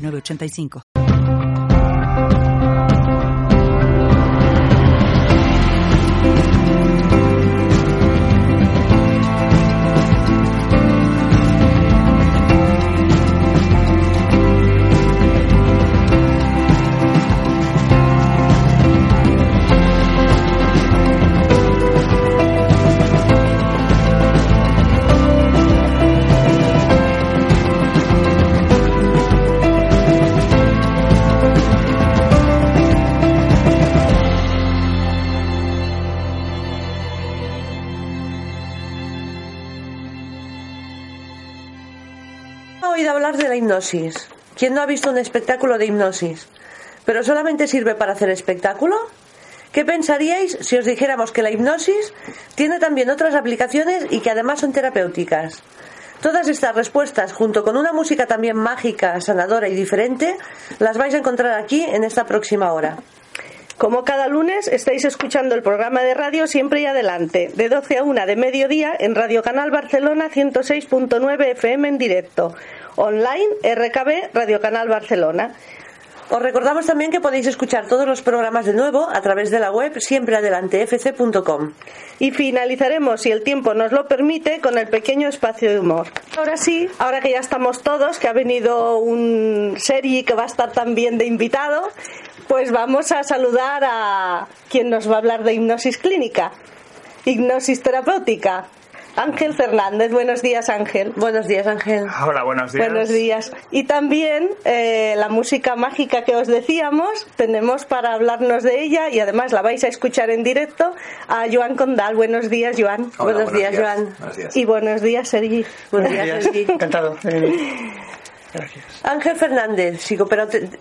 8985. Hipnosis? ¿Quién no ha visto un espectáculo de hipnosis? ¿Pero solamente sirve para hacer espectáculo? ¿Qué pensaríais si os dijéramos que la hipnosis tiene también otras aplicaciones y que además son terapéuticas? Todas estas respuestas, junto con una música también mágica, sanadora y diferente, las vais a encontrar aquí en esta próxima hora. Como cada lunes estáis escuchando el programa de radio Siempre y Adelante, de 12 a 1 de mediodía en Radio Canal Barcelona 106.9 FM en directo, online RKB Radio Canal Barcelona. Os recordamos también que podéis escuchar todos los programas de nuevo a través de la web siempreadelantefc.com. Y finalizaremos, si el tiempo nos lo permite, con el pequeño espacio de humor. Ahora sí, ahora que ya estamos todos, que ha venido un Sergi que va a estar también de invitado, pues vamos a saludar a quien nos va a hablar de hipnosis clínica, hipnosis terapéutica. Ángel Fernández, buenos días Ángel. Buenos días Ángel. Hola, buenos días. Buenos días. Y también eh, la música mágica que os decíamos, tenemos para hablarnos de ella y además la vais a escuchar en directo a Joan Condal. Buenos días, Joan. Hola, buenos, días, Joan. Buenos días. Y buenos días, Sergi. Buenos días, Sergi. Encantado. Gracias. Ángel Fernández,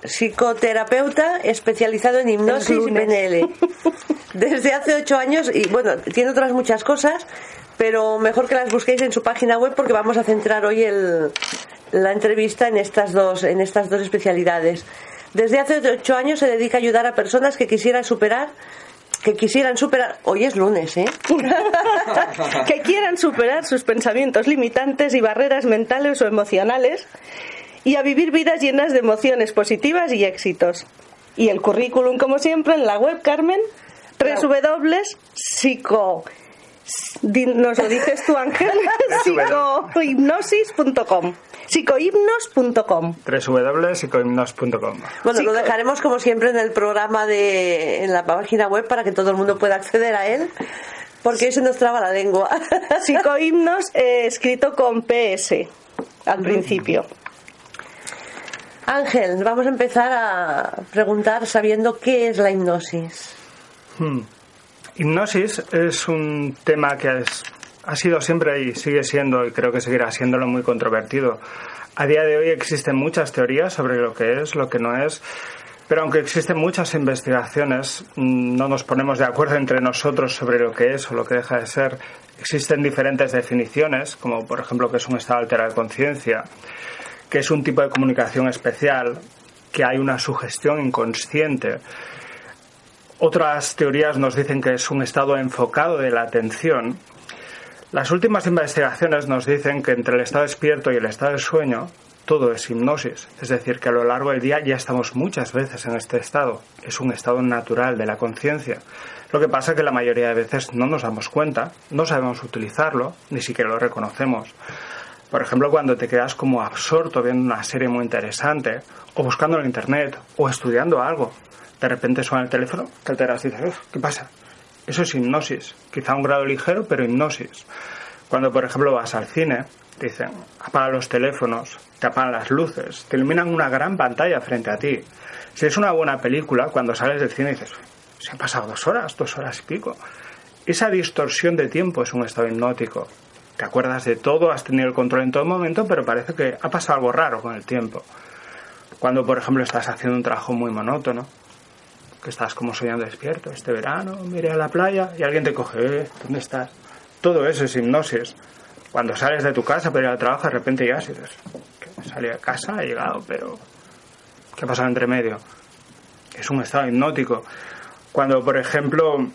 psicoterapeuta especializado en hipnosis y PNL. Desde hace ocho años, y bueno, tiene otras muchas cosas, pero mejor que las busquéis en su página web porque vamos a centrar hoy el- la entrevista en estas dos, en estas dos especialidades. Desde hace ocho años se dedica a ayudar a personas que quisieran superar que quisieran superar. Hoy es lunes, ¿eh? que quieran superar sus pensamientos limitantes y barreras mentales o emocionales y a vivir vidas llenas de emociones positivas y éxitos. Y el currículum, como siempre, en la web, Carmen, www.psico... Nos lo dices tú, Ángel, psicohipnosis.com psicohipnos.com www.psicohipnos.com Bueno, lo dejaremos como siempre en el programa de en la página web para que todo el mundo pueda acceder a él, porque hoy se nos traba la lengua. Psicohimnos eh, escrito con PS al principio. Ángel, vamos a empezar a preguntar sabiendo qué es la hipnosis. Hmm. Hipnosis es un tema que es- ha sido siempre y sigue siendo, y creo que seguirá siéndolo, muy controvertido. A día de hoy existen muchas teorías sobre lo que es, lo que no es, pero aunque existen muchas investigaciones, mm, no nos ponemos de acuerdo entre nosotros sobre lo que es o lo que deja de ser. Existen diferentes definiciones, como por ejemplo que es un estado alterado de conciencia, que es un tipo de comunicación especial, que hay una sugestión inconsciente, otras teorías nos dicen que es un estado enfocado de la atención. Las últimas investigaciones nos dicen que entre el estado despierto y el estado de sueño todo es hipnosis, es decir, que a lo largo del día ya estamos muchas veces en este estado. Es un estado natural de la conciencia. Lo que pasa es que la mayoría de veces no nos damos cuenta, no sabemos utilizarlo, ni siquiera lo reconocemos. Por ejemplo, cuando te quedas como absorto viendo una serie muy interesante, o buscando en internet, o estudiando algo, de repente suena el teléfono, que alteras y dices, "Uf, ¿qué pasa? Eso es hipnosis, quizá un grado ligero, pero hipnosis. Cuando, por ejemplo, vas al cine, te dicen, apaga los teléfonos, te apagan las luces, te iluminan una gran pantalla frente a ti. Si es una buena película, cuando sales del cine dices, se han pasado dos horas, dos horas y pico. Esa distorsión de tiempo es un estado hipnótico. Te acuerdas de todo, has tenido el control en todo momento, pero parece que ha pasado algo raro con el tiempo. Cuando, por ejemplo, estás haciendo un trabajo muy monótono, que estás como soñando despierto este verano, mire a la playa y alguien te coge, eh, ¿dónde estás? Todo eso es hipnosis. Cuando sales de tu casa para ir al trabajo, de repente ya dices, salí de casa, he llegado, pero ¿qué ha pasado entre medio? Es un estado hipnótico. Cuando, por ejemplo,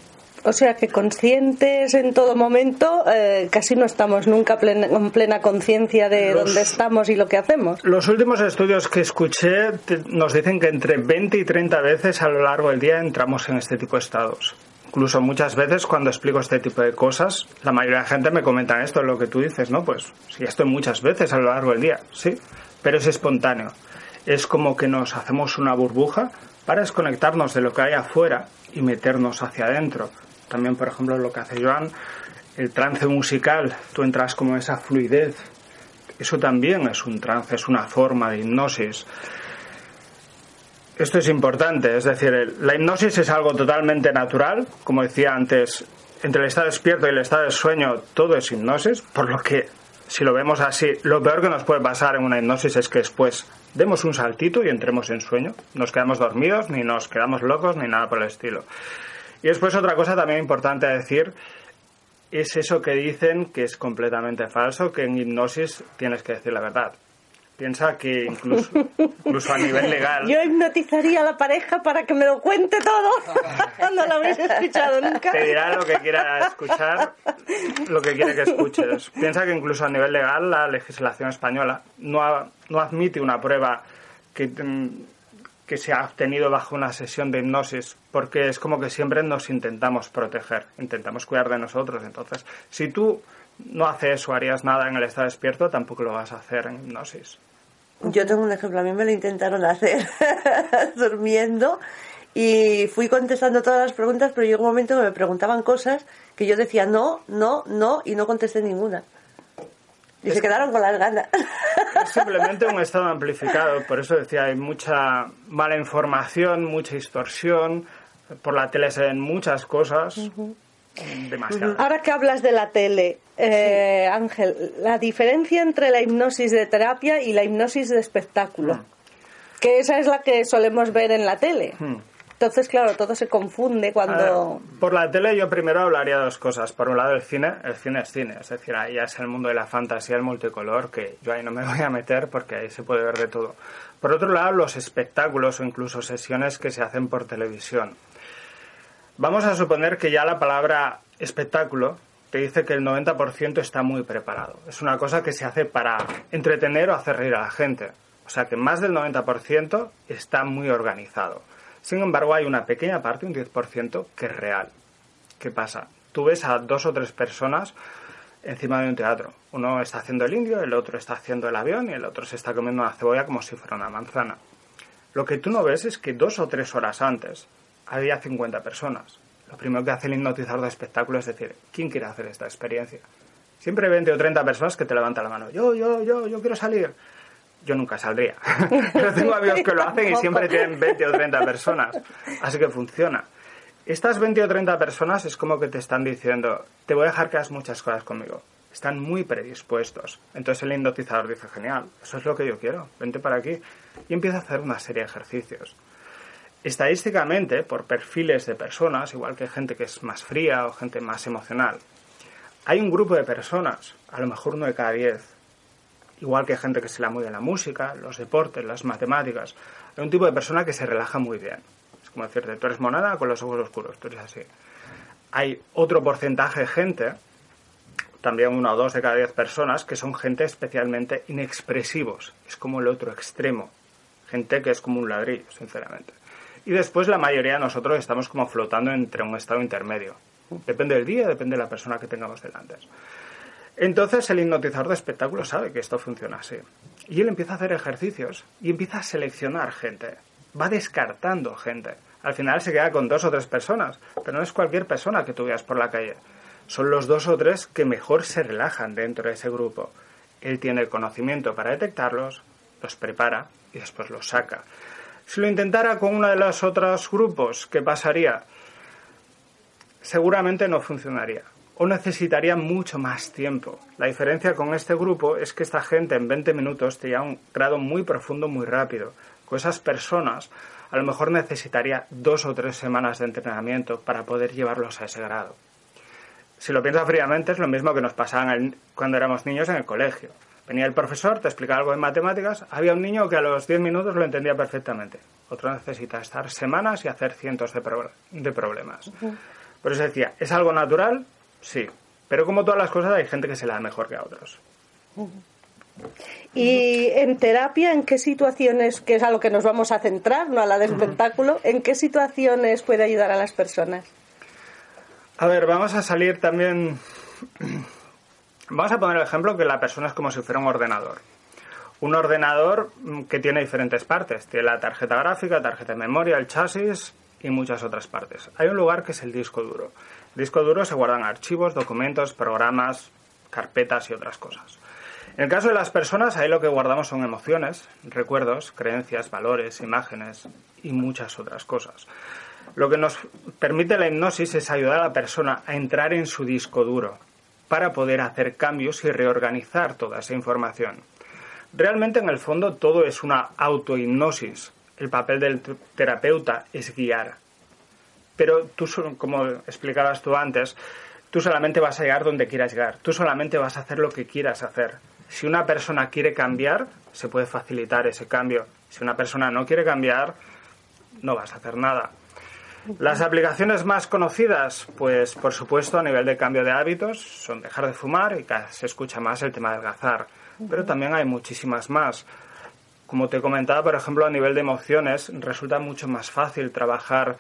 o sea que conscientes en todo momento, eh, casi no estamos nunca en plena conciencia de dónde estamos y lo que hacemos. Los últimos estudios que escuché nos dicen que entre 20 y 30 veces a lo largo del día entramos en este tipo de estados. Incluso muchas veces cuando explico este tipo de cosas, la mayoría de la gente me comenta esto, lo que tú dices, ¿no? Pues sí, estoy muchas veces a lo largo del día, sí, pero es espontáneo. Es como que nos hacemos una burbuja para desconectarnos de lo que hay afuera y meternos hacia adentro también, por ejemplo, lo que hace Joan, el trance musical, tú entras como esa fluidez. Eso también es un trance, es una forma de hipnosis. Esto es importante, es decir, la hipnosis es algo totalmente natural, como decía antes, entre el estado despierto y el estado de sueño todo es hipnosis, por lo que si lo vemos así, lo peor que nos puede pasar en una hipnosis es que después demos un saltito y entremos en sueño, nos quedamos dormidos, ni nos quedamos locos, ni nada por el estilo. Y después otra cosa también importante a decir es eso que dicen que es completamente falso, que en hipnosis tienes que decir la verdad. Piensa que incluso, incluso a nivel legal. Yo hipnotizaría a la pareja para que me lo cuente todo. no lo habéis escuchado nunca. Te dirá lo que quiera escuchar, lo que quiere que escuches. Piensa que incluso a nivel legal la legislación española no, no admite una prueba que mm, que se ha obtenido bajo una sesión de hipnosis, porque es como que siempre nos intentamos proteger, intentamos cuidar de nosotros. Entonces, si tú no haces o harías nada en el estado despierto, tampoco lo vas a hacer en hipnosis. Yo tengo un ejemplo, a mí me lo intentaron hacer durmiendo y fui contestando todas las preguntas, pero llegó un momento que me preguntaban cosas que yo decía no, no, no y no contesté ninguna. Y se quedaron con las ganas. Es simplemente un estado amplificado, por eso decía, hay mucha mala información, mucha distorsión, por la tele se ven muchas cosas. Demasiado. Ahora que hablas de la tele, eh, Ángel, la diferencia entre la hipnosis de terapia y la hipnosis de espectáculo, mm. que esa es la que solemos ver en la tele. Mm. Entonces, claro, todo se confunde cuando... por la tele yo primero hablaría de dos cosas. Por un lado, el cine. El cine es cine. Es decir, ahí ya es el mundo de la fantasía, el multicolor, que yo ahí no me voy a meter porque ahí se puede ver de todo. Por otro lado, los espectáculos o incluso sesiones que se hacen por televisión. Vamos a suponer que ya la palabra espectáculo te dice que el 90% está muy preparado. Es una cosa que se hace para entretener o hacer reír a la gente. O sea que más del 90% está muy organizado. Sin embargo, hay una pequeña parte, un 10%, que es real. ¿Qué pasa? Tú ves a dos o tres personas encima de un teatro. Uno está haciendo el indio, el otro está haciendo el avión y el otro se está comiendo una cebolla como si fuera una manzana. Lo que tú no ves es que dos o tres horas antes había 50 personas. Lo primero que hace el hipnotizador de espectáculo es decir, ¿quién quiere hacer esta experiencia? Siempre 20 o 30 personas que te levantan la mano. Yo, yo, yo, yo quiero salir yo nunca saldría. Pero tengo amigos que lo hacen y siempre tienen 20 o 30 personas. Así que funciona. Estas 20 o 30 personas es como que te están diciendo, te voy a dejar que hagas muchas cosas conmigo. Están muy predispuestos. Entonces el hipnotizador dice, genial, eso es lo que yo quiero, vente para aquí. Y empieza a hacer una serie de ejercicios. Estadísticamente, por perfiles de personas, igual que gente que es más fría o gente más emocional, hay un grupo de personas, a lo mejor uno de cada diez, igual que gente que se la mueve la música, los deportes, las matemáticas. Hay un tipo de persona que se relaja muy bien. Es como decirte, tú eres monada con los ojos oscuros, tú eres así. Hay otro porcentaje de gente, también uno o dos de cada diez personas, que son gente especialmente inexpresivos. Es como el otro extremo. Gente que es como un ladrillo, sinceramente. Y después la mayoría de nosotros estamos como flotando entre un estado intermedio. Depende del día, depende de la persona que tengamos delante. Entonces el hipnotizador de espectáculo sabe que esto funciona así. Y él empieza a hacer ejercicios y empieza a seleccionar gente. Va descartando gente. Al final se queda con dos o tres personas, pero no es cualquier persona que tú veas por la calle. Son los dos o tres que mejor se relajan dentro de ese grupo. Él tiene el conocimiento para detectarlos, los prepara y después los saca. Si lo intentara con uno de los otros grupos, ¿qué pasaría? Seguramente no funcionaría o necesitaría mucho más tiempo. La diferencia con este grupo es que esta gente en 20 minutos te lleva a un grado muy profundo muy rápido. pues esas personas a lo mejor necesitaría dos o tres semanas de entrenamiento para poder llevarlos a ese grado. Si lo piensas fríamente, es lo mismo que nos pasaba cuando éramos niños en el colegio. Venía el profesor, te explicaba algo en matemáticas, había un niño que a los 10 minutos lo entendía perfectamente. Otro necesita estar semanas y hacer cientos de, problemas. Por eso decía, ¿es algo natural? Sí. Pero como todas las cosas, hay gente que se la da mejor que a otros. Y en terapia, ¿en qué situaciones, que es a lo que nos vamos a centrar, no a la de espectáculo, en qué situaciones puede ayudar a las personas? A ver, vamos a salir también. Vamos a poner el ejemplo que la persona es como si fuera un ordenador. Un ordenador mm, que tiene diferentes partes. Tiene la tarjeta gráfica, tarjeta de memoria, el chasis y muchas otras partes. Hay un lugar que es el disco duro. Disco duro se guardan archivos, documentos, programas, carpetas y otras cosas. En el caso de las personas, ahí lo que guardamos son emociones, recuerdos, creencias, valores, imágenes y muchas otras cosas. Lo que nos permite la hipnosis es ayudar a la persona a entrar en su disco duro para poder hacer cambios y reorganizar toda esa información. Realmente en el fondo todo es una autohipnosis. El papel del terapeuta es guiar. Pero tú, como explicabas tú antes, tú solamente vas a llegar donde quieras llegar. Tú solamente vas a hacer lo que quieras hacer. Si una persona quiere cambiar, se puede facilitar ese cambio. Si una persona no quiere cambiar, no vas a hacer nada. Las aplicaciones más conocidas, pues por supuesto a nivel de cambio de hábitos, son dejar de fumar y cada se escucha más el tema del gazar. Pero también hay muchísimas más. Como te comentaba, por ejemplo, a nivel de emociones, resulta mucho más fácil trabajar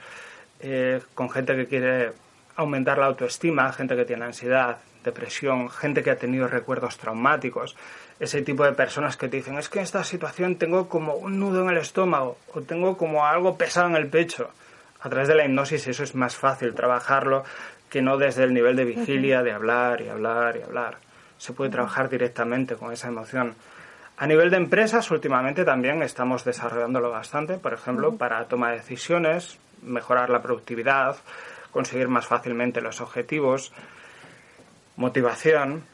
eh, con gente que quiere aumentar la autoestima, gente que tiene ansiedad, depresión, gente que ha tenido recuerdos traumáticos, ese tipo de personas que te dicen, es que en esta situación tengo como un nudo en el estómago o tengo como algo pesado en el pecho. A través de la hipnosis eso es más fácil trabajarlo que no desde el nivel de vigilia, de hablar y hablar y hablar. Se puede trabajar directamente con esa emoción. A nivel de empresas, últimamente también estamos desarrollándolo bastante, por ejemplo, para toma de decisiones, mejorar la productividad, conseguir más fácilmente los objetivos motivación.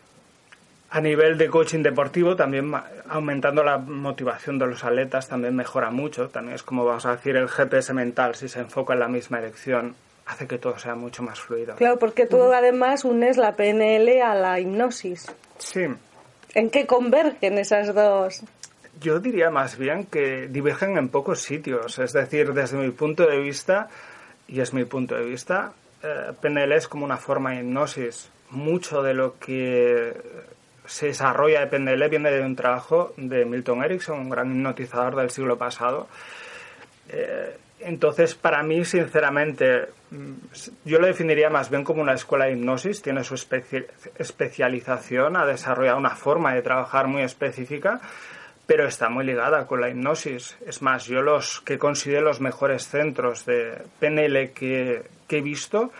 A nivel de coaching deportivo, también aumentando la motivación de los atletas también mejora mucho. También es como vamos a decir el GPS mental, si se enfoca en la misma dirección, hace que todo sea mucho más fluido. Claro, porque tú además unes la PNL a la hipnosis. Sí. ¿En qué convergen esas dos? Yo diría más bien que divergen en pocos sitios. Es decir, desde mi punto de vista, y es mi punto de vista, eh, PNL es como una forma de hipnosis mucho de lo que se desarrolla de PNL viene de un trabajo de Milton Erickson, un gran hipnotizador del siglo pasado. Eh, entonces, para mí, sinceramente, mm, yo lo definiría más bien como una escuela de hipnosis, tiene su especialización, ha desarrollado una forma de trabajar muy específica, pero está muy ligada con la hipnosis. Es más, yo los que considero los mejores centros de PNL que, que he visto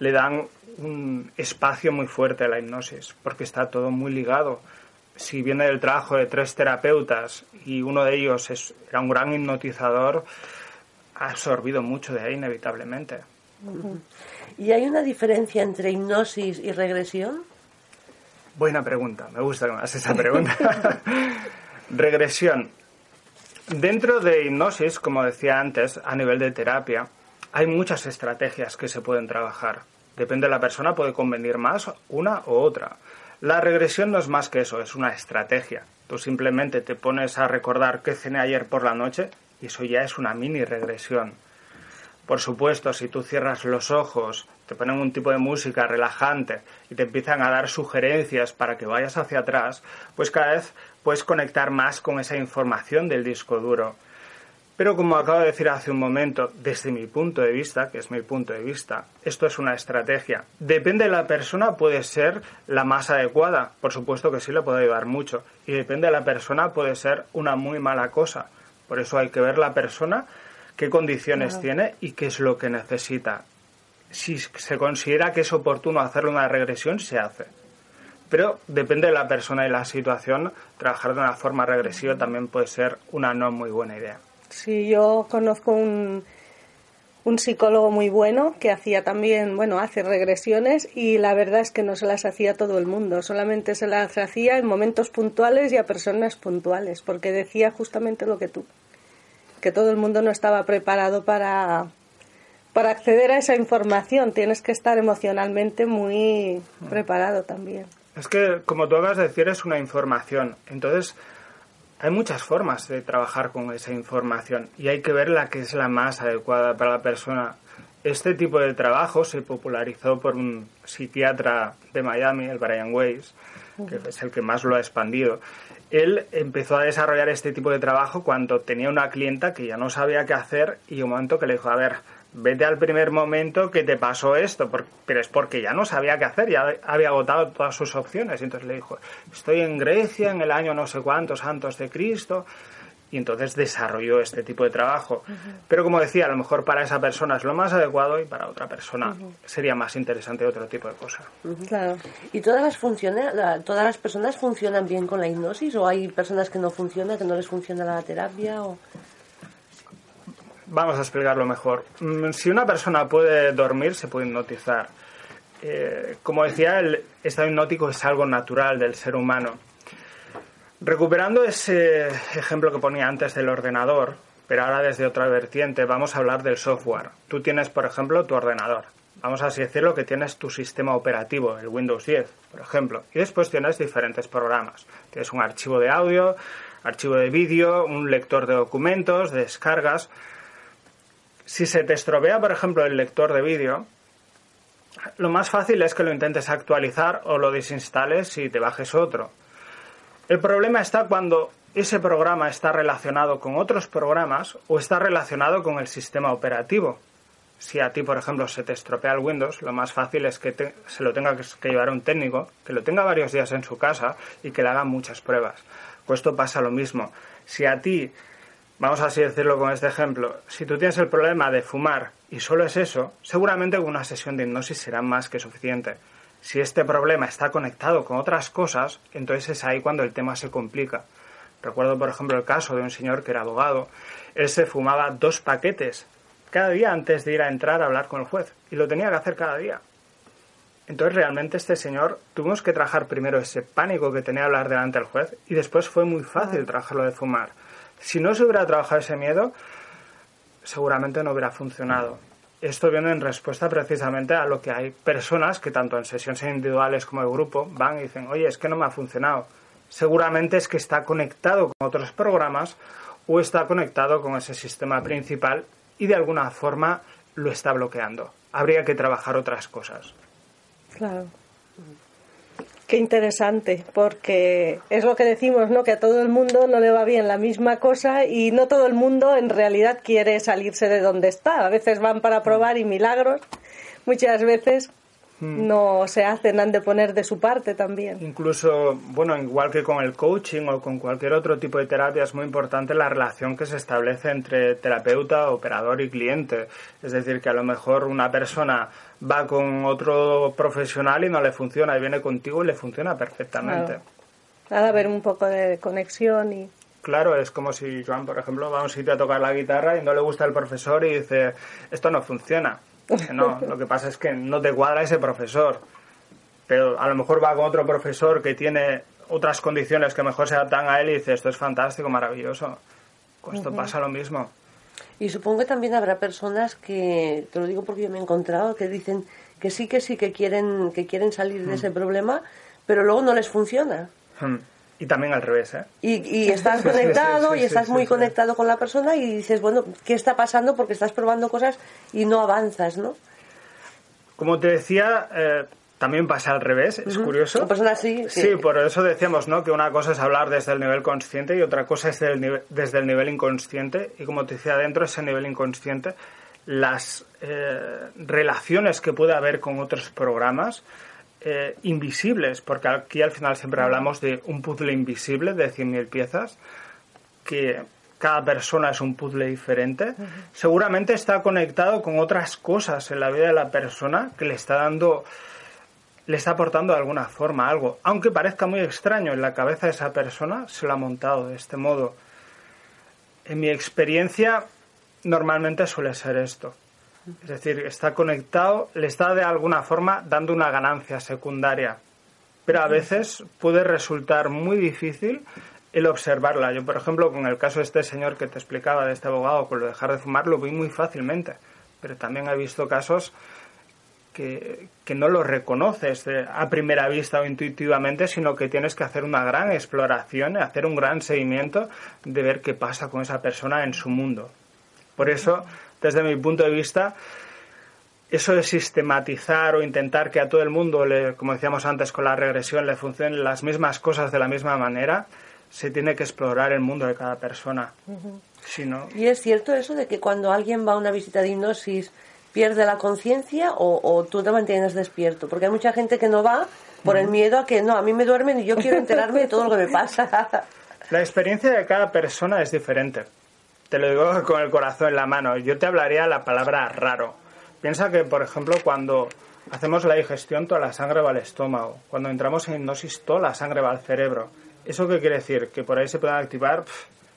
le dan un espacio muy fuerte a la hipnosis, porque está todo muy ligado. Si viene del trabajo de tres terapeutas y uno de ellos es, era un gran hipnotizador, ha absorbido mucho de ahí inevitablemente. ¿Y hay una diferencia entre hipnosis y regresión? Buena pregunta, me gusta más esa pregunta. regresión. Dentro de hipnosis, como decía antes, a nivel de terapia, hay muchas estrategias que se pueden trabajar. Depende de la persona, puede convenir más una u otra. La regresión no es más que eso, es una estrategia. Tú simplemente te pones a recordar qué cené ayer por la noche y eso ya es una mini regresión. Por supuesto, si tú cierras los ojos, te ponen un tipo de música relajante y te empiezan a dar sugerencias para que vayas hacia atrás, pues cada vez puedes conectar más con esa información del disco duro pero como acabo de decir hace un momento, desde mi punto de vista, que es mi punto de vista, esto es una estrategia. Depende de la persona, puede ser la más adecuada. Por supuesto que sí le puede ayudar mucho. Y depende de la persona, puede ser una muy mala cosa. Por eso hay que ver la persona, qué condiciones tiene y qué es lo que necesita. Si se considera que es oportuno hacerle una regresión, se hace. Pero depende de la persona y la situación, trabajar de una forma regresiva también puede ser una no muy buena idea. Sí, yo conozco un, un psicólogo muy bueno que hacía también, bueno, hace regresiones y la verdad es que no se las hacía todo el mundo, solamente se las hacía en momentos puntuales y a personas puntuales, porque decía justamente lo que tú. Que todo el mundo no estaba preparado para, para acceder a esa información. Tienes que estar emocionalmente muy preparado también. Es que, como tú acabas de decir, es una información. Entonces, hay muchas formas de trabajar con esa información y hay que ver la que es la más adecuada para la persona. Este tipo de trabajo se popularizó por un psiquiatra de Miami, el Brian Weiss, que es el que más lo ha expandido. Él empezó a desarrollar este tipo de trabajo cuando tenía una clienta que ya no sabía qué hacer y un momento que le dijo, a ver, vete al primer momento que te pasó esto, pero es porque ya no sabía qué hacer, ya había agotado todas sus opciones. Y entonces le dijo, estoy en Grecia en el año no sé cuántos santos de Cristo. Y entonces desarrolló este tipo de trabajo. Pero como decía, a lo mejor para esa persona es lo más adecuado y para otra persona sería más interesante otro tipo de cosa. Claro. ¿Y todas las, todas las personas funcionan bien con la hipnosis o hay personas que no funcionan, que no les funciona la terapia? O... Vamos a explicarlo mejor. Mm, si una persona puede dormir, se puede hipnotizar. Eh, como decía, el estado hipnótico es algo natural del ser humano. Recuperando ese ejemplo que ponía antes del ordenador, pero ahora desde otra vertiente, vamos a hablar del software. Tú tienes, por ejemplo, tu ordenador. Vamos a así decirlo que tienes tu sistema operativo, el Windows 10, por ejemplo. Y después tienes diferentes programas. Tienes un archivo de audio, archivo de vídeo, un lector de documentos, de descargas. Si se te estropea, por ejemplo, el lector de vídeo, lo más fácil es que lo intentes actualizar o lo desinstales y te bajes otro. El problema está cuando ese programa está relacionado con otros programas o está relacionado con el sistema operativo. Si a ti, por ejemplo, se te estropea el Windows, lo más fácil es que se lo tenga que llevar a un técnico, que lo tenga varios días en su casa y que le haga muchas pruebas. Pues esto pasa lo mismo. Si a ti Vamos a así decirlo con este ejemplo. Si tú tienes el problema de fumar y solo es eso, seguramente una sesión de hipnosis será más que suficiente. Si este problema está conectado con otras cosas, entonces es ahí cuando el tema se complica. Recuerdo, por ejemplo, el caso de un señor que era abogado. Él se fumaba dos paquetes cada día antes de ir a entrar a hablar con el juez. Y lo tenía que hacer cada día. Entonces realmente este señor tuvimos que trabajar primero ese pánico que tenía hablar delante del juez y después fue muy fácil trabajarlo de fumar. Si no se hubiera trabajado ese miedo, seguramente no hubiera funcionado. Esto viene en respuesta precisamente a lo que hay personas que tanto en sesiones individuales como de grupo van y dicen, oye, es que no me ha funcionado. Seguramente es que está conectado con otros programas o está conectado con ese sistema principal y de alguna forma lo está bloqueando. Habría que trabajar otras cosas. Claro. Qué interesante, porque es lo que decimos, ¿no? Que a todo el mundo no le va bien la misma cosa y no todo el mundo en realidad quiere salirse de donde está. A veces van para probar y milagros, muchas veces Hmm. no se hacen, han de poner de su parte también. Incluso, bueno, igual que con el coaching o con cualquier otro tipo de terapia, es muy importante la relación que se establece entre terapeuta, operador y cliente. Es decir, que a lo mejor una persona va con otro profesional y no le funciona y viene contigo y le funciona perfectamente. Claro. Ha de haber un poco de conexión y... Claro, es como si Joan, por ejemplo, va a un sitio a tocar la guitarra y no le gusta el profesor y dice, esto no funciona no, lo que pasa es que no te cuadra ese profesor. Pero a lo mejor va con otro profesor que tiene otras condiciones que mejor se adaptan a él y dice, esto es fantástico, maravilloso. Con esto pasa lo mismo. Y supongo que también habrá personas que, te lo digo porque yo me he encontrado, que dicen que sí, que sí, que quieren, que quieren salir de mm. ese problema, pero luego no les funciona. Mm. Y también al revés, ¿eh? Y, estás conectado y estás muy conectado con la persona y dices, bueno, ¿qué está pasando? Porque estás probando cosas y no avanzas, ¿no? Como te decía, eh, también pasa al revés, es curioso. Personas sí, sí. por eso decíamos, ¿no? Que una cosa es hablar desde el nivel consciente y otra cosa es desde el nivel inconsciente. Y como te decía, dentro de ese nivel inconsciente, las eh, relaciones que puede haber con otros programas eh, invisibles, porque aquí al final siempre hablamos de un puzzle invisible de 100.000 piezas, que cada persona es un puzzle diferente, seguramente está conectado con otras cosas en la vida de la persona que le está dando, le está aportando de alguna forma algo. Aunque parezca muy extraño, en la cabeza de esa persona se lo ha montado de este modo. En mi experiencia, normalmente suele ser esto. Es decir, está conectado, le está de alguna forma dando una ganancia secundaria. Pero a veces puede resultar muy difícil el observarla. Yo, por ejemplo, con el caso de este señor que te explicaba, de este abogado, con lo de dejar de fumar, lo vi muy fácilmente. Pero también he visto casos que, que no lo reconoces a primera vista o intuitivamente, sino que tienes que hacer una gran exploración, hacer un gran seguimiento de ver qué pasa con esa persona en su mundo. Por eso, desde mi punto de vista, eso de sistematizar o intentar que a todo el mundo, le, como decíamos antes con la regresión, le funcionen las mismas cosas de la misma manera, se tiene que explorar el mundo de cada persona. ¿Y es cierto eso de que cuando alguien va a una visita de hipnosis pierde la conciencia o, tú te mantienes despierto? Porque hay mucha gente que no va por el miedo a que no, a mí me duermen y yo quiero enterarme de todo lo que me pasa. La experiencia de cada persona es diferente. Te lo digo con el corazón en la mano. Yo te hablaría la palabra raro. Piensa que, por ejemplo, cuando hacemos la digestión, toda la sangre va al estómago. Cuando entramos en hipnosis, toda la sangre va al cerebro. ¿Eso qué quiere decir? Que por ahí se pueden activar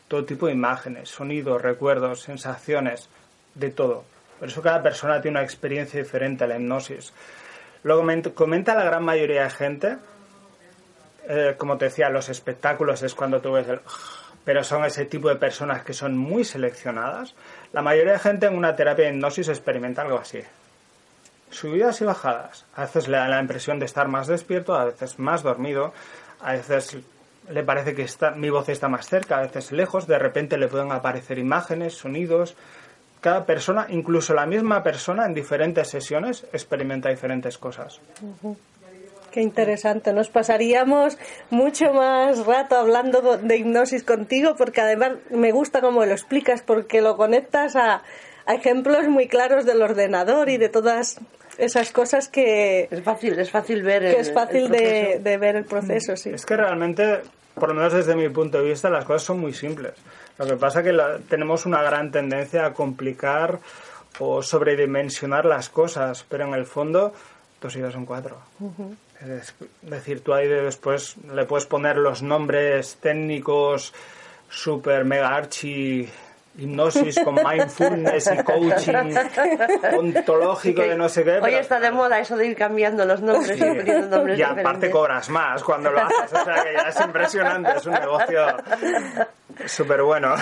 todo tipo de imágenes, sonidos, recuerdos, sensaciones, de todo. Por eso cada persona tiene una experiencia diferente a la hipnosis. Lo comenta la gran mayoría de gente, eh, como te decía, los espectáculos es cuando tú ves el... Pero son ese tipo de personas que son muy seleccionadas. La mayoría de gente en una terapia de hipnosis experimenta algo así. Subidas y bajadas. A veces le da la impresión de estar más despierto, a veces más dormido, a veces le parece que está, mi voz está más cerca, a veces lejos, de repente le pueden aparecer imágenes, sonidos. Cada persona, incluso la misma persona en diferentes sesiones, experimenta diferentes cosas. Qué interesante. Nos pasaríamos mucho más rato hablando de hipnosis contigo porque además me gusta cómo lo explicas porque lo conectas a, ejemplos muy claros del ordenador y de todas esas cosas que es fácil es fácil ver que es fácil de, ver el proceso sí. Es que realmente por lo menos desde mi punto de vista las cosas son muy simples. Lo que pasa es que tenemos una gran tendencia a complicar o sobredimensionar las cosas pero en el fondo dos y dos son cuatro. Es decir, tú ahí después le puedes poner los nombres técnicos super mega archi hipnosis con mindfulness y coaching ontológico de no sé qué. Hoy está de moda eso de ir cambiando los nombres, y aparte cobras más cuando lo haces, o sea que ya es impresionante, es un negocio súper bueno.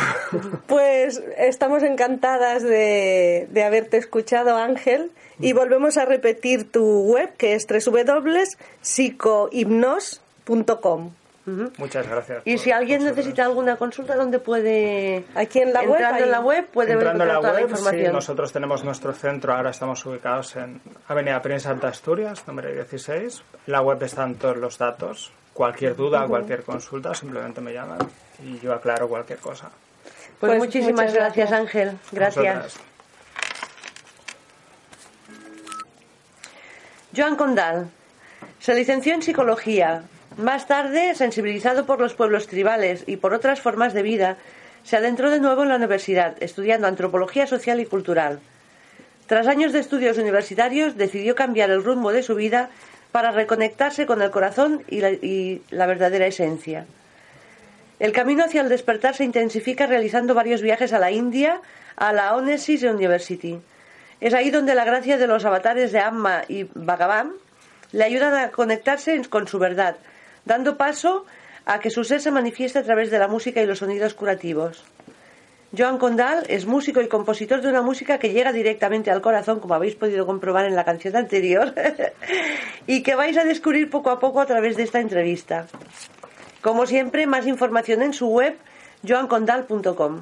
Pues estamos encantadas de, de haberte escuchado, Ángel. Y volvemos a repetir tu web, que es www.psicohipnos.com. Muchas gracias. Y si alguien necesita alguna consulta, ¿dónde puede? Aquí en la web. en la web puede Entrando en la web, Sí, nosotros tenemos nuestro centro, ahora estamos ubicados en Avenida Prensa de Asturias, número 16. En la web están todos los datos. Cualquier duda, cualquier consulta, simplemente me llaman y yo aclaro cualquier cosa. Pues, pues muchísimas gracias, Ángel. Gracias. Joan Condal se licenció en psicología. Más tarde, sensibilizado por los pueblos tribales y por otras formas de vida, se adentró de nuevo en la universidad, estudiando antropología social y cultural. Tras años de estudios universitarios, decidió cambiar el rumbo de su vida para reconectarse con el corazón y la, verdadera esencia. El camino hacia el despertar se intensifica realizando varios viajes a la India, a la Onesis University. Es ahí donde la gracia de los avatares de Amma y Bhagavan le ayudan a conectarse con su verdad, dando paso a que su ser se manifieste a través de la música y los sonidos curativos. Joan Condal es músico y compositor de una música que llega directamente al corazón, como habéis podido comprobar en la canción anterior, y que vais a descubrir poco a poco a través de esta entrevista. Como siempre, más información en su web joancondal.com.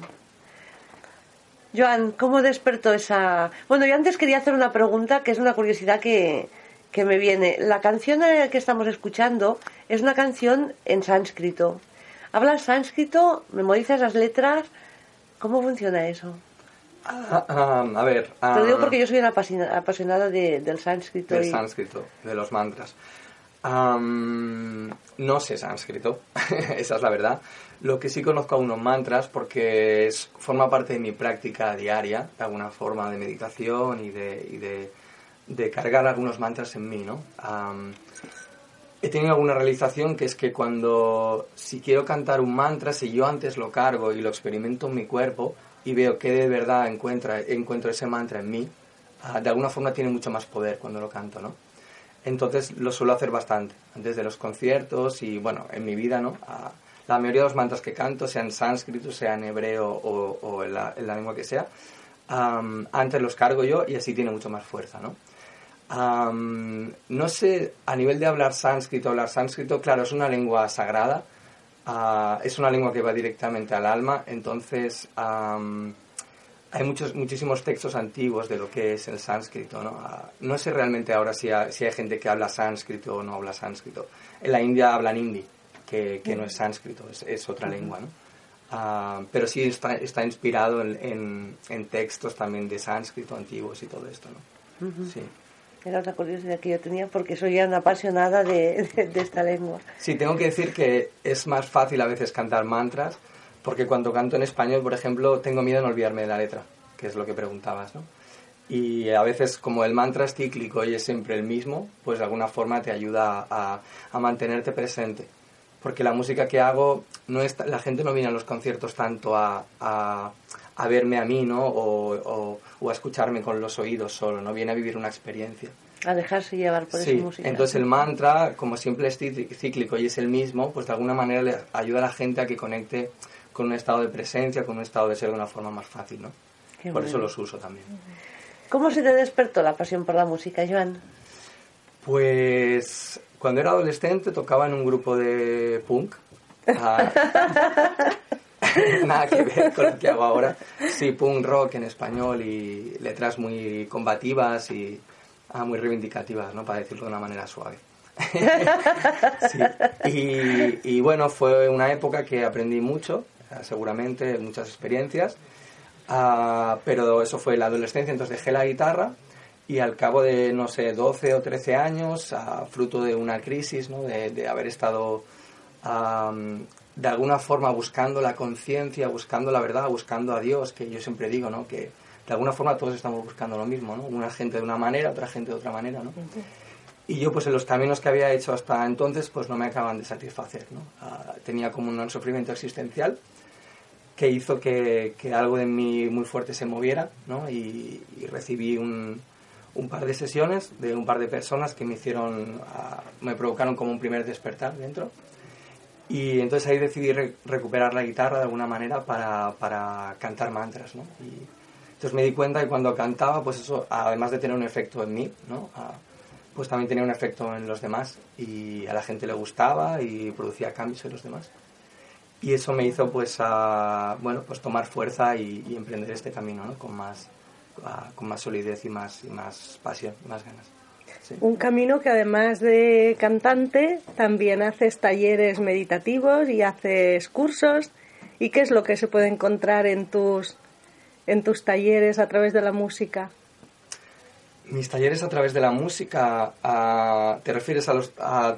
Joan, ¿cómo despertó esa...? Bueno, yo antes quería hacer una pregunta que es una curiosidad que, que me viene. La canción que estamos escuchando es una canción en sánscrito. ¿Hablas sánscrito? ¿Memorizas las letras? ¿Cómo funciona eso? Ah, ah, a ver... Te lo digo ah, porque yo soy una apasionada del sánscrito. Del sánscrito, de los mantras. no sé sánscrito, esa es la verdad. Lo que sí conozco a unos mantras porque es, forma parte de mi práctica diaria, de alguna forma de meditación y de, de, cargar algunos mantras en mí, ¿no? He tenido alguna realización que es que cuando, si quiero cantar un mantra, si yo antes lo cargo y lo experimento en mi cuerpo y veo que de verdad encuentra, encuentro ese mantra en mí, ah, de alguna forma tiene mucho más poder cuando lo canto, ¿no? Entonces lo suelo hacer bastante, antes de los conciertos y, bueno, en mi vida, ¿no? Ah, la mayoría de los mantras que canto, sea en sánscrito, sea en hebreo o, en, la, lengua que sea, antes los cargo yo y así tiene mucho más fuerza, ¿no? No sé, a nivel de hablar sánscrito, hablar sánscrito, claro, es una lengua sagrada, ah, es una lengua que va directamente al alma, entonces hay muchos, muchísimos textos antiguos de lo que es el sánscrito, ¿no? Ah, no sé realmente ahora si hay, si hay gente que habla sánscrito o no habla sánscrito. En la India hablan hindi, que, que no es sánscrito, es, es otra lengua, ¿no? Ah, pero sí está, está inspirado en, en, textos también de sánscrito antiguos y todo esto, ¿no? Sí. Era otra curiosidad que yo tenía porque soy una apasionada de, esta lengua. Sí, tengo que decir que es más fácil a veces cantar mantras porque cuando canto en español, por ejemplo, tengo miedo de no olvidarme de la letra, que es lo que preguntabas, ¿no? Y a veces, como el mantra es cíclico y es siempre el mismo, pues de alguna forma te ayuda a, mantenerte presente porque la música que hago, no es, la gente no viene a los conciertos tanto a, a verme a mí, ¿no? O, o, a escucharme con los oídos solo, ¿no? Viene a vivir una experiencia. A dejarse llevar por esa música. Entonces el mantra, como siempre es cíclico y es el mismo, pues de alguna manera le ayuda a la gente a que conecte con un estado de presencia, con un estado de ser de una forma más fácil, ¿no? por eso los uso también. ¿Cómo se te despertó la pasión por la música, Joan? Pues cuando era adolescente tocaba en un grupo de punk. Ah, nada que ver con lo que hago ahora. Sí, punk rock en español y letras muy combativas y ah, muy reivindicativas, ¿no? Para decirlo de una manera suave. y, bueno, fue una época que aprendí mucho, seguramente, muchas experiencias, ah, pero eso fue la adolescencia, entonces dejé la guitarra y al cabo de, no sé, 12 o 13 años, fruto de una crisis, ¿no? de, haber estado de alguna forma buscando la conciencia, buscando la verdad, buscando a Dios, que yo siempre digo, ¿no? que de alguna forma todos estamos buscando lo mismo, ¿no? una gente de una manera, otra gente de otra manera. ¿no? Y yo pues en los caminos que había hecho hasta entonces pues no me acaban de satisfacer. ¿no? Ah, tenía como un sufrimiento existencial que hizo que, que, algo de mí muy fuerte se moviera ¿no? y recibí un, un par de sesiones de un par de personas que me hicieron, ah, me provocaron como un primer despertar dentro. Y entonces ahí decidí recuperar la guitarra de alguna manera para, para cantar mantras, ¿no? Y entonces me di cuenta que cuando cantaba, pues eso, además de tener un efecto en mí, ¿no? Ah, pues también tenía un efecto en los demás y a la gente le gustaba y producía cambios en los demás. Y eso me hizo pues bueno, pues tomar fuerza y, emprender este camino, ¿no? Con más, con más solidez y más, y más pasión, más ganas. Un camino que además de cantante también haces talleres meditativos y haces cursos. ¿Y qué es lo que se puede encontrar en tus, en tus talleres a través de la música? Mis talleres a través de la música, ¿te refieres a los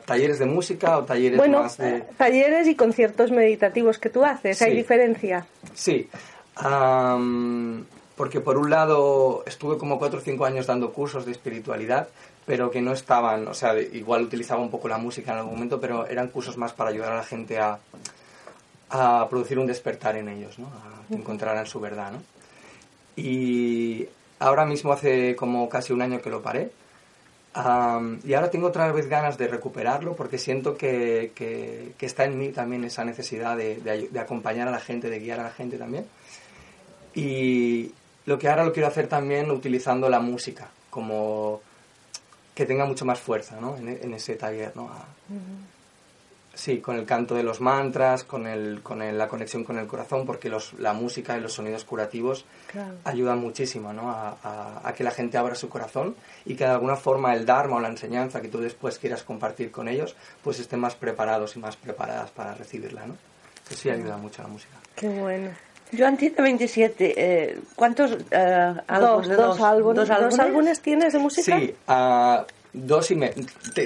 talleres de música o talleres más de...? talleres y conciertos meditativos que tú haces, ¿hay diferencia? Sí porque por un lado estuve como cuatro o cinco años dando cursos de espiritualidad, pero que no estaban, o sea, igual utilizaba un poco la música en algún momento, pero eran cursos más para ayudar a la gente a, a producir un despertar en ellos, ¿no? a que encontraran su verdad. ¿no? Y ahora mismo hace como casi un año que lo paré. y ahora tengo otra vez ganas de recuperarlo porque siento que, que, está en mí también esa necesidad de, de, de, acompañar a la gente, de guiar a la gente también. Y, lo que ahora lo quiero hacer también utilizando la música, como que tenga mucho más fuerza ¿no? en, ese taller. ¿no? Sí, con el canto de los mantras, con, el, con la conexión con el corazón, porque los, la música y los sonidos curativos ayudan muchísimo ¿no? a, a, que la gente abra su corazón y que de alguna forma el Dharma o la enseñanza que tú después quieras compartir con ellos, pues estén más preparados y más preparadas para recibirla. ¿no? Eso sí ayuda mucho a la música. Qué bueno. Yo tiene 27. Eh, ¿Cuántos eh, álbumes? Dos, dos, álbumes. ¿Dos, álbumes? tienes de música? Sí, uh, dos y me,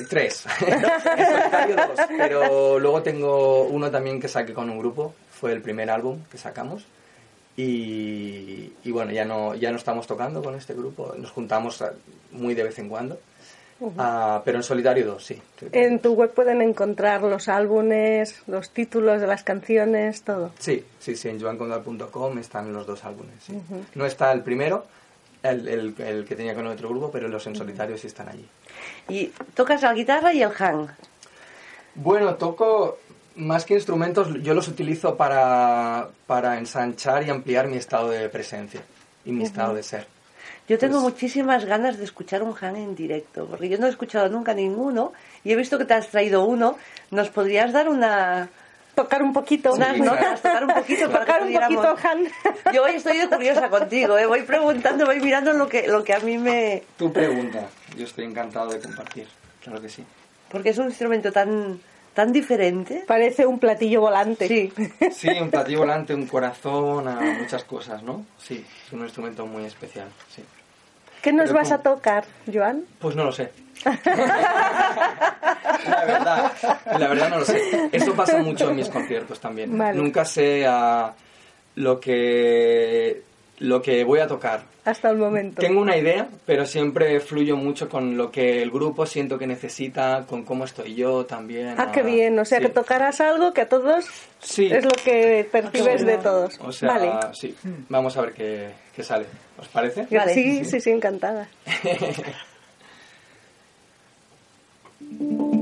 tres. dos, pero luego tengo uno también que saqué con un grupo. Fue el primer álbum que sacamos. Y, y, bueno, ya no, ya no estamos tocando con este grupo. Nos juntamos muy de vez en cuando. Ah, pero en solitario dos, sí. En tu web pueden encontrar los álbumes, los títulos de las canciones, todo. Sí, sí, sí, en joancondal.com están los dos álbumes. No está el primero, el, el, que tenía con otro grupo, pero los en solitario sí están allí. ¿Y tocas la guitarra y el hang? Bueno, toco, Más que instrumentos, yo los utilizo para, para ensanchar y ampliar mi estado de presencia y mi estado de ser. Yo tengo muchísimas ganas de escuchar un Han en directo, porque yo no he escuchado nunca ninguno y he visto que te has traído uno. ¿Nos podrías dar una, tocar un poquito unas notas, tocar un poquito para tocar que un pudiéramos... poquito, Han. Yo hoy estoy de curiosa contigo, ¿eh? voy preguntando, voy mirando lo que, lo que a mí me... Tu pregunta, yo estoy encantado de compartir, claro que sí. Porque es un instrumento tan, tan diferente. Parece un platillo volante. Sí. Sí, un platillo volante, un corazón, a muchas cosas, ¿no? Sí, es un instrumento muy especial, sí. ¿Qué nos vas a tocar, Joan? Pues no lo sé. la verdad, la verdad no lo sé. Eso pasa mucho en mis conciertos también. Vale. Nunca sé ah, lo que lo que voy a tocar. Hasta el momento. Tengo una idea, pero siempre fluyo mucho con lo que el grupo siento que necesita, con cómo estoy yo también. Ah, qué bien. O sea, sí. que tocarás algo que a todos Sí. es lo que percibes de todos. O sea, vale. sí. Vamos a ver qué, qué sale. ¿Os parece? Vale. Sí, sí, sí, encantada.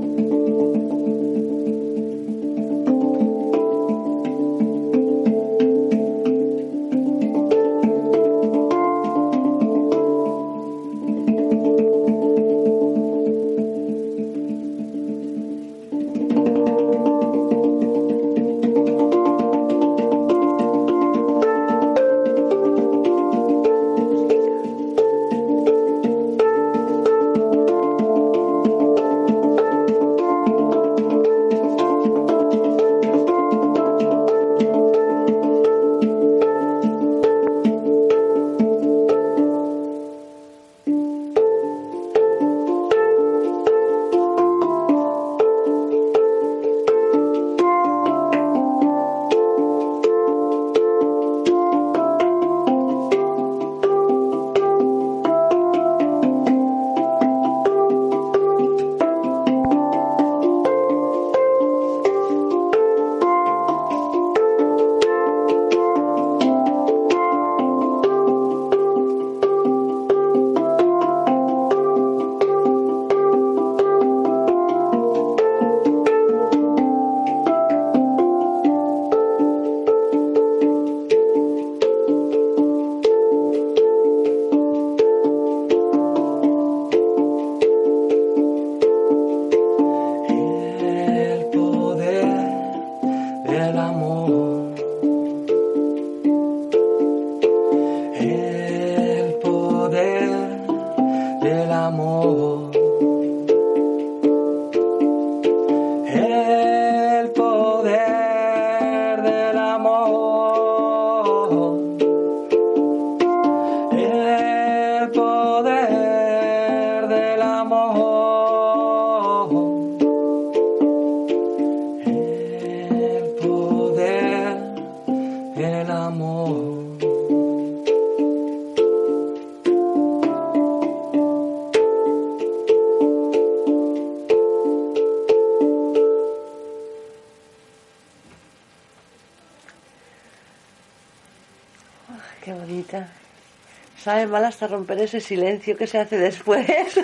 Hasta romper ese silencio que se hace después.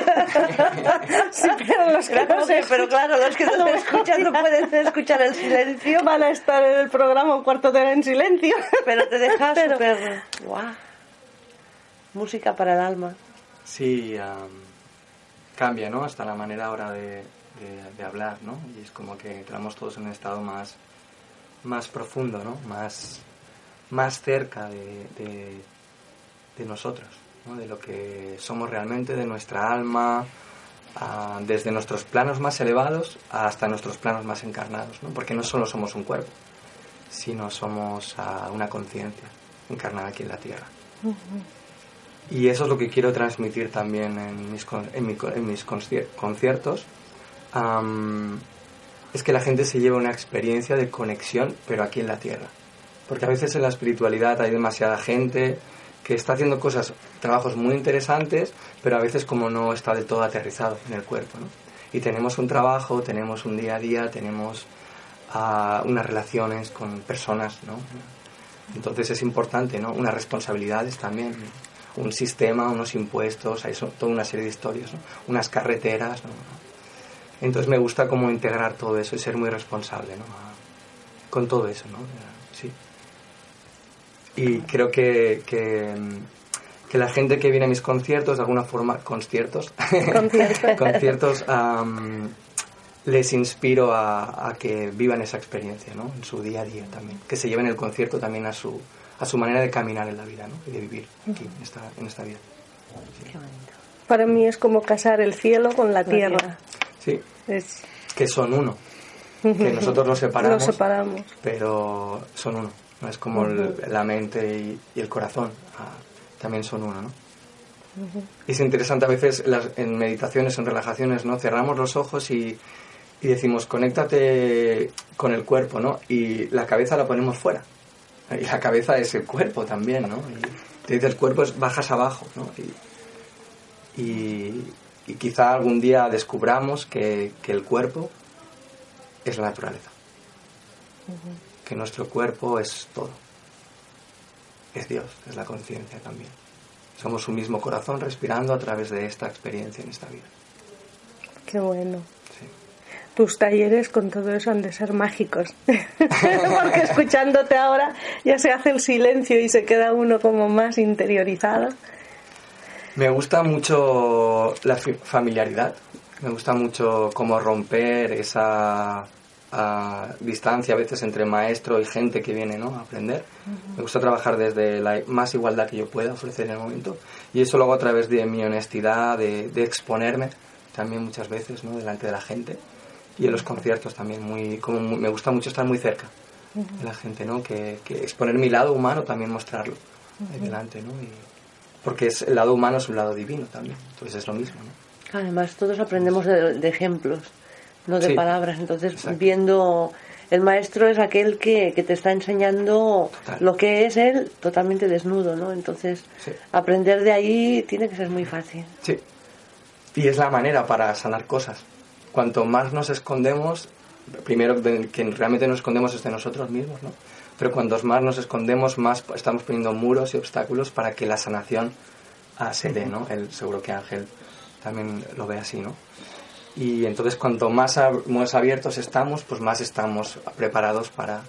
Sí, pero los que pero claro, los que lo no mejor escuchan no pueden escuchar el silencio, Van a estar en el programa un cuarto de hora en silencio. pero te deja Pero- súper... ¡Guau! Música para el alma. Sí, am, cambia, ¿no? Hasta la manera ahora de, de- de hablar, ¿no? Y es como que entramos todos en un estado más, más profundo, ¿no? Más, más cerca de, de, de nosotros, ¿no? De lo que somos realmente, de nuestra alma, ah, desde nuestros planos más elevados hasta nuestros planos más encarnados, ¿no? Porque no solo somos un cuerpo, sino somos ah, una conciencia encarnada aquí en la Tierra. Y eso es lo que quiero transmitir también en mis, en mi en mis concier- conciertos. Am, es que la gente se lleve una experiencia de conexión, pero aquí en la tierra. Porque a veces en la espiritualidad hay demasiada gente que está haciendo cosas, trabajos muy interesantes, pero a veces como no está del todo aterrizado en el cuerpo. ¿no? Y tenemos un trabajo, tenemos un día a día, tenemos ah, unas relaciones con personas, ¿no? Entonces es importante, ¿no? Unas responsabilidades también, un sistema, unos impuestos, hay toda una serie de historias, ¿no? Unas carreteras, ¿no? Entonces me gusta como integrar todo eso y ser muy responsable, ¿no? con todo eso, ¿no? Sí. Y creo que, que, que la gente que viene a mis conciertos, de alguna forma, conciertos, Conciertos. conciertos, am, les inspiro a, a que vivan esa experiencia, ¿no? En su día a día también. Que se lleven el concierto también a su, a su manera de caminar en la vida, ¿no? Y de vivir aquí, en esta, en esta vida. Qué bonito. Para mí es como casar el cielo con la La tierra. Sí, Es- que son uno. Que nosotros los separamos. Nos separamos. pero son uno. Es como el- la mente y, y el corazón, ah, también son uno, ¿no? Es interesante a veces las- en meditaciones, en relajaciones, ¿no? Cerramos los ojos y, y decimos, conéctate con el cuerpo, ¿no? Y la cabeza la ponemos fuera. Y la cabeza es el cuerpo también, ¿no? Y te dices, el cuerpo es bajas abajo, ¿no? Y, y, y quizá algún día descubramos que, que el cuerpo es la naturaleza que nuestro cuerpo es todo. Es Dios, es la conciencia también. Somos un mismo corazón respirando a través de esta experiencia en esta vida. Qué bueno. Sí. Tus talleres con todo eso han de ser mágicos. Porque escuchándote ahora ya se hace el silencio y se queda uno como más interiorizado. Me gusta mucho la familiaridad, me gusta mucho cómo romper esa ah, distancia a veces entre maestro y gente que viene ¿no? a aprender. Me gusta trabajar desde la más igualdad que yo pueda ofrecer en el momento y eso lo hago a través de mi honestidad, de, de exponerme también muchas veces ¿no? delante de la gente y en los conciertos también muy, como muy- me gusta mucho estar muy cerca de la gente, ¿no? que, que exponer mi lado humano también mostrarlo ahí delante, ¿no? Y, porque es, el lado humano es un lado divino también, entonces es lo mismo, ¿no? Además, todos aprendemos de, de ejemplos, no de Sí. palabras. Entonces, Exacto. viendo. El maestro es aquel que, que te está enseñando Total. lo que es él totalmente desnudo, ¿no? Entonces, Sí. aprender de ahí tiene que ser muy fácil. Sí. Y es la manera para sanar cosas. Cuanto más nos escondemos, primero que realmente nos escondemos es de nosotros mismos, ¿no? Pero cuanto más nos escondemos, más estamos poniendo muros y obstáculos para que la sanación ah, se dé, ¿no? Él, seguro que Ángel también lo ve así, ¿no? Y entonces cuanto más, ab- más abiertos estamos, pues más estamos preparados para,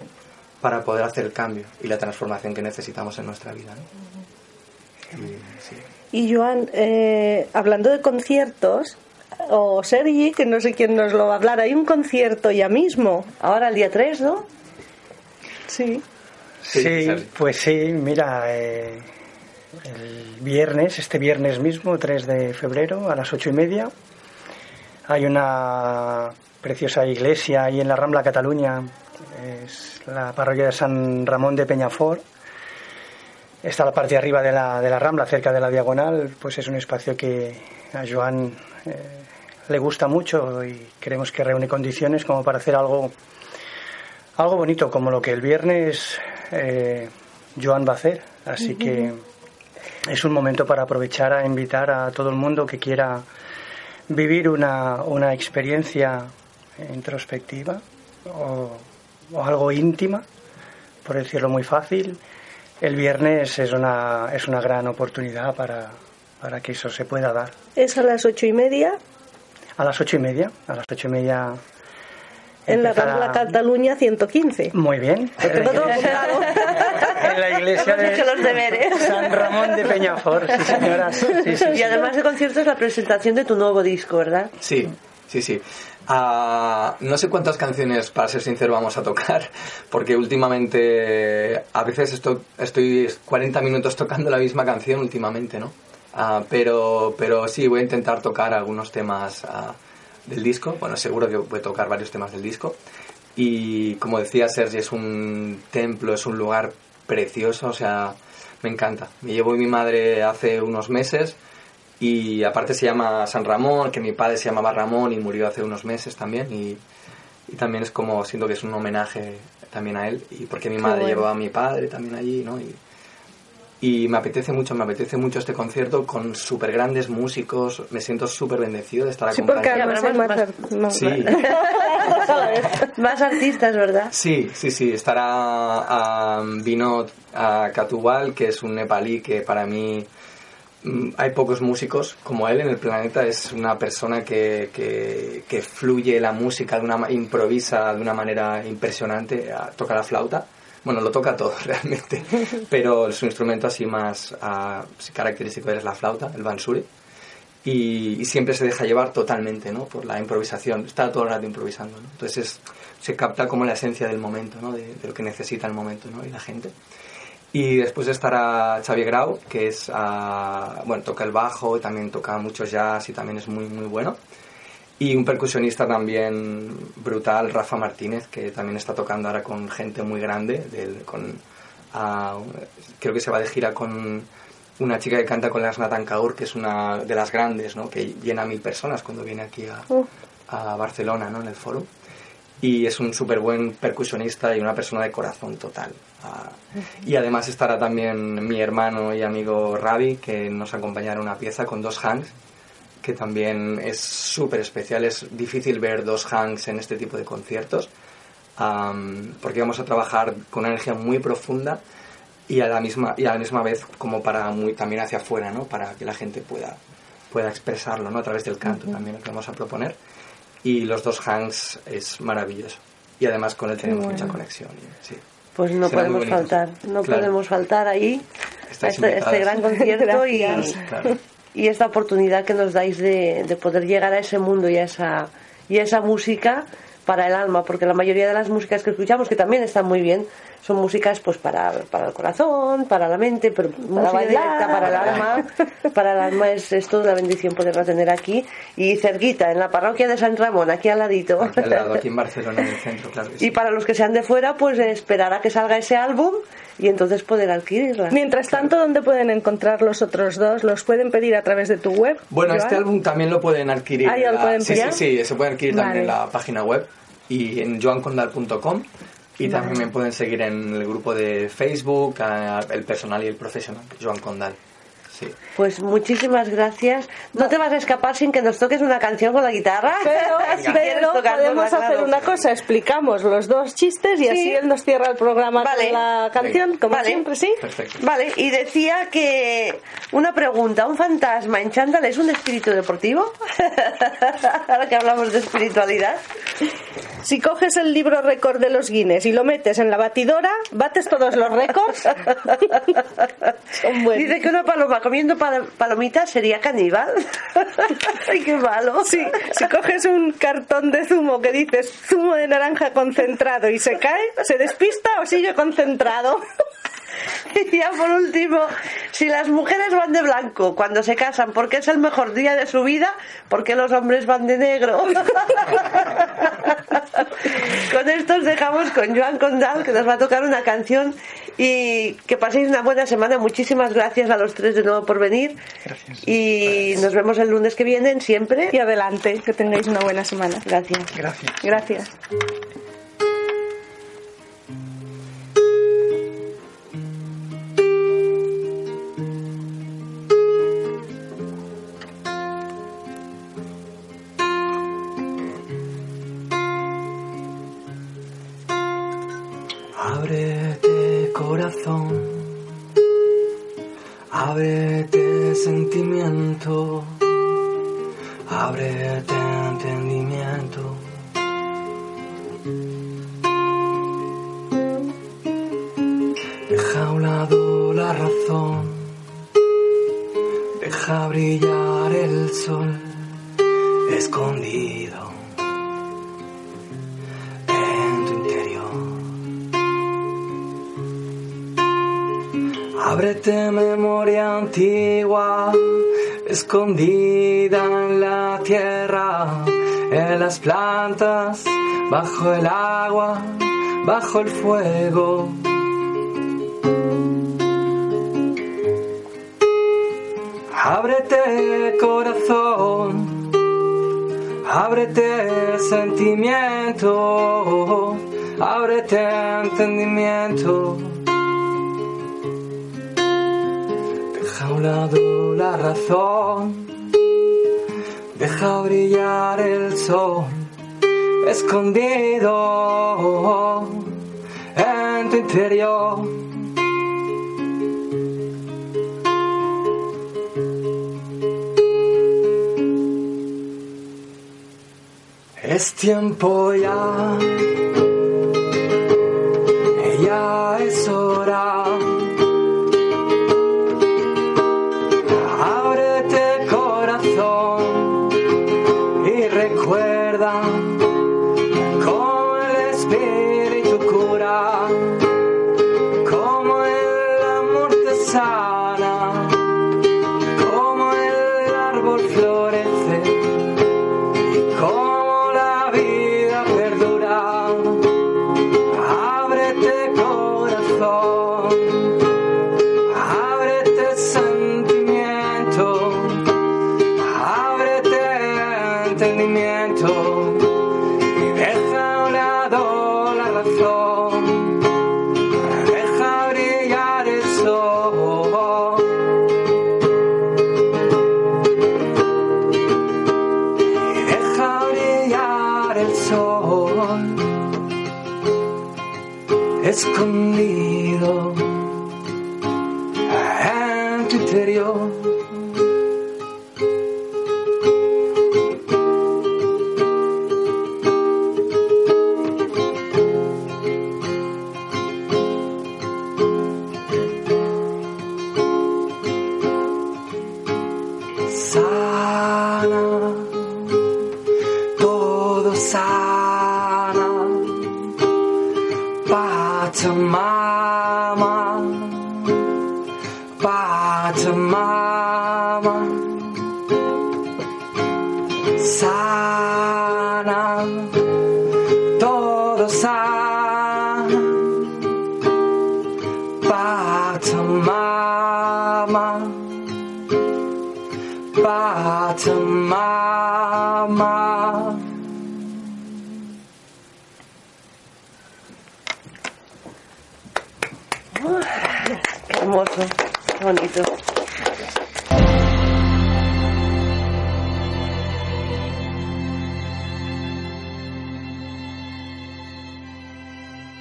para poder hacer el cambio y la transformación que necesitamos en nuestra vida, ¿no? Y, sí. Y Joan, eh, hablando de conciertos, o Sergi, que no sé quién nos lo va a hablar, hay un concierto ya mismo. Ahora, el día 3, ¿no? Sí. Sí, pues sí, mira, eh, el viernes, este viernes mismo, 3 de febrero, a las ocho y media, hay una preciosa iglesia ahí en la Rambla Cataluña, es la parroquia de San Ramón de Peñafort. Está la parte de arriba de la, de la Rambla, cerca de la diagonal, pues es un espacio que a Joan eh, le gusta mucho y creemos que reúne condiciones como para hacer algo algo bonito como lo que el viernes eh, Joan va a hacer. Así que es un momento para aprovechar a invitar a todo el mundo que quiera vivir una, una experiencia introspectiva o, o algo íntima, por decirlo muy fácil. El viernes es una, es una gran oportunidad para, para que eso se pueda dar. Es a las ocho y media A las ocho y media, a las ocho y media. en la Rambla Cataluña 115. Muy bien. tengo todo apuntado. En la iglesia Hemos de hecho los deberes. San Ramón de Peñafort, sí señora. Sí, sí, sí. Y además de conciertos, la presentación de tu nuevo disco, ¿verdad? Sí, sí, sí. Ah, no sé cuántas canciones, para ser sincero, vamos a tocar, porque últimamente a veces estoy, estoy 40 minutos tocando la misma canción últimamente, ¿no? Ah, pero, pero sí, voy a intentar tocar algunos temas ah, del disco. Bueno, seguro que voy a tocar varios temas del disco. Y como decía Sergi, es un templo, es un lugar precioso, o sea, me encanta. Me llevo mi madre hace unos meses y aparte se llama San Ramón, que mi padre se llamaba Ramón y murió hace unos meses también. Y, y también es como, siento que es un homenaje también a él. Y porque mi madre bueno. llevó a mi padre también allí, ¿no? Y, y me apetece mucho, me apetece mucho este concierto con súper grandes músicos. Me siento súper bendecido de estar Sí, porque acompañado. además hay más- más... más- Sí. Más artistas, ¿verdad? Sí, sí, sí. Estará um, Vinod ah, Katubal, que es un nepalí que para mí mm, hay pocos músicos como él en el planeta. Es una persona que, que, que fluye la música, de una, improvisa de una manera impresionante, toca la flauta. Bueno, lo toca todo realmente, pero su instrumento así más uh, característico es la flauta, el bansuri. Y, siempre se deja llevar totalmente ¿no? por la improvisación, está todo el rato improvisando. ¿no? Entonces se capta como la esencia del momento, ¿no? de, de, lo que necesita el momento ¿no? y la gente. Y después estará Xavier Grau, que es, uh, bueno, toca el bajo, también toca mucho jazz y también es muy, muy bueno. Y un percusionista también brutal, Rafa Martínez, que también está tocando ahora con gente muy grande. con, uh, creo que se va de gira con una chica que canta con las Nathan Kaur, que es una de las grandes, ¿no? que llena a mil personas cuando viene aquí a, a Barcelona, ¿no? en el foro y es un súper buen percusionista y una persona de corazón total. Ah, y además estará también mi hermano y amigo Ravi, que nos acompañará una pieza con dos hangs, que también es súper especial. Es difícil ver dos hangs en este tipo de conciertos, porque vamos a trabajar con una energía muy profunda y a la misma, y a la misma vez como para muy, también hacia afuera, ¿no? para que la gente pueda, pueda expresarlo ¿no? a través del canto también lo que vamos a proponer y los dos hangs es maravilloso. Y además con él tenemos mucha conexión. Sí. Pues no podemos faltar, no podemos faltar ahí a este, este, gran concierto y, y esta oportunidad que nos dais de, de poder llegar a ese mundo y a esa, y a esa música para el alma, porque la mayoría de las músicas que escuchamos, que también están muy bien, son músicas pues para, para el corazón, para la mente, pero para bailar, para el alma. Para el alma es, es toda una bendición poderla tener aquí y cerquita, en la parroquia de San Ramón, aquí al ladito. Aquí al lado, aquí en Barcelona, en el centro, claro. Y para los que sean de fuera, pues esperar a que salga ese álbum y entonces poder adquirirla. Mientras tanto, ¿dónde pueden encontrar los otros dos? ¿Los pueden pedir a través de tu web? Bueno, este álbum también lo pueden adquirir. ¿Ah, ya lo pueden sí, sí, sí, se puede adquirir también en la página web y en joancondal.com y también me pueden seguir en el grupo de Facebook, el personal y el profesional, Joan Condal. Pues muchísimas gracias. No te vas a escapar sin que nos toques una canción con la guitarra. Pero, podemos hacer una cosa, explicamos los dos chistes y así él nos cierra el programa con la canción, como siempre, ¿sí? Vale, y decía que una pregunta, ¿un fantasma en chándal es un espíritu deportivo? Ahora que hablamos de espiritualidad. Si coges el libro récord de los Guinness y lo metes en la batidora, bates todos los récords. Dice que una paloma comiendo palomitas sería caníbal. Ay, qué malo. Sí, si coges un cartón de zumo que dices zumo de naranja concentrado y se cae, ¿se despista o sigue concentrado? Y ya por último, si las mujeres van de blanco cuando se casan porque es el mejor día de su vida, ¿por qué los hombres van de negro? con esto os dejamos con Joan Condal, que nos va a tocar una canción y que paséis una buena semana. Muchísimas gracias a los tres de nuevo por venir. Gracias. Y nos vemos el lunes que viene, siempre. Y adelante, que tengáis una buena semana. Gracias. Gracias. Gracias. Bajo el agua, bajo el fuego. Ábrete corazón, ábrete sentimiento, ábrete entendimiento. a un lado la razón, deja brillar el sol escondido en tu interior. Es tiempo ya.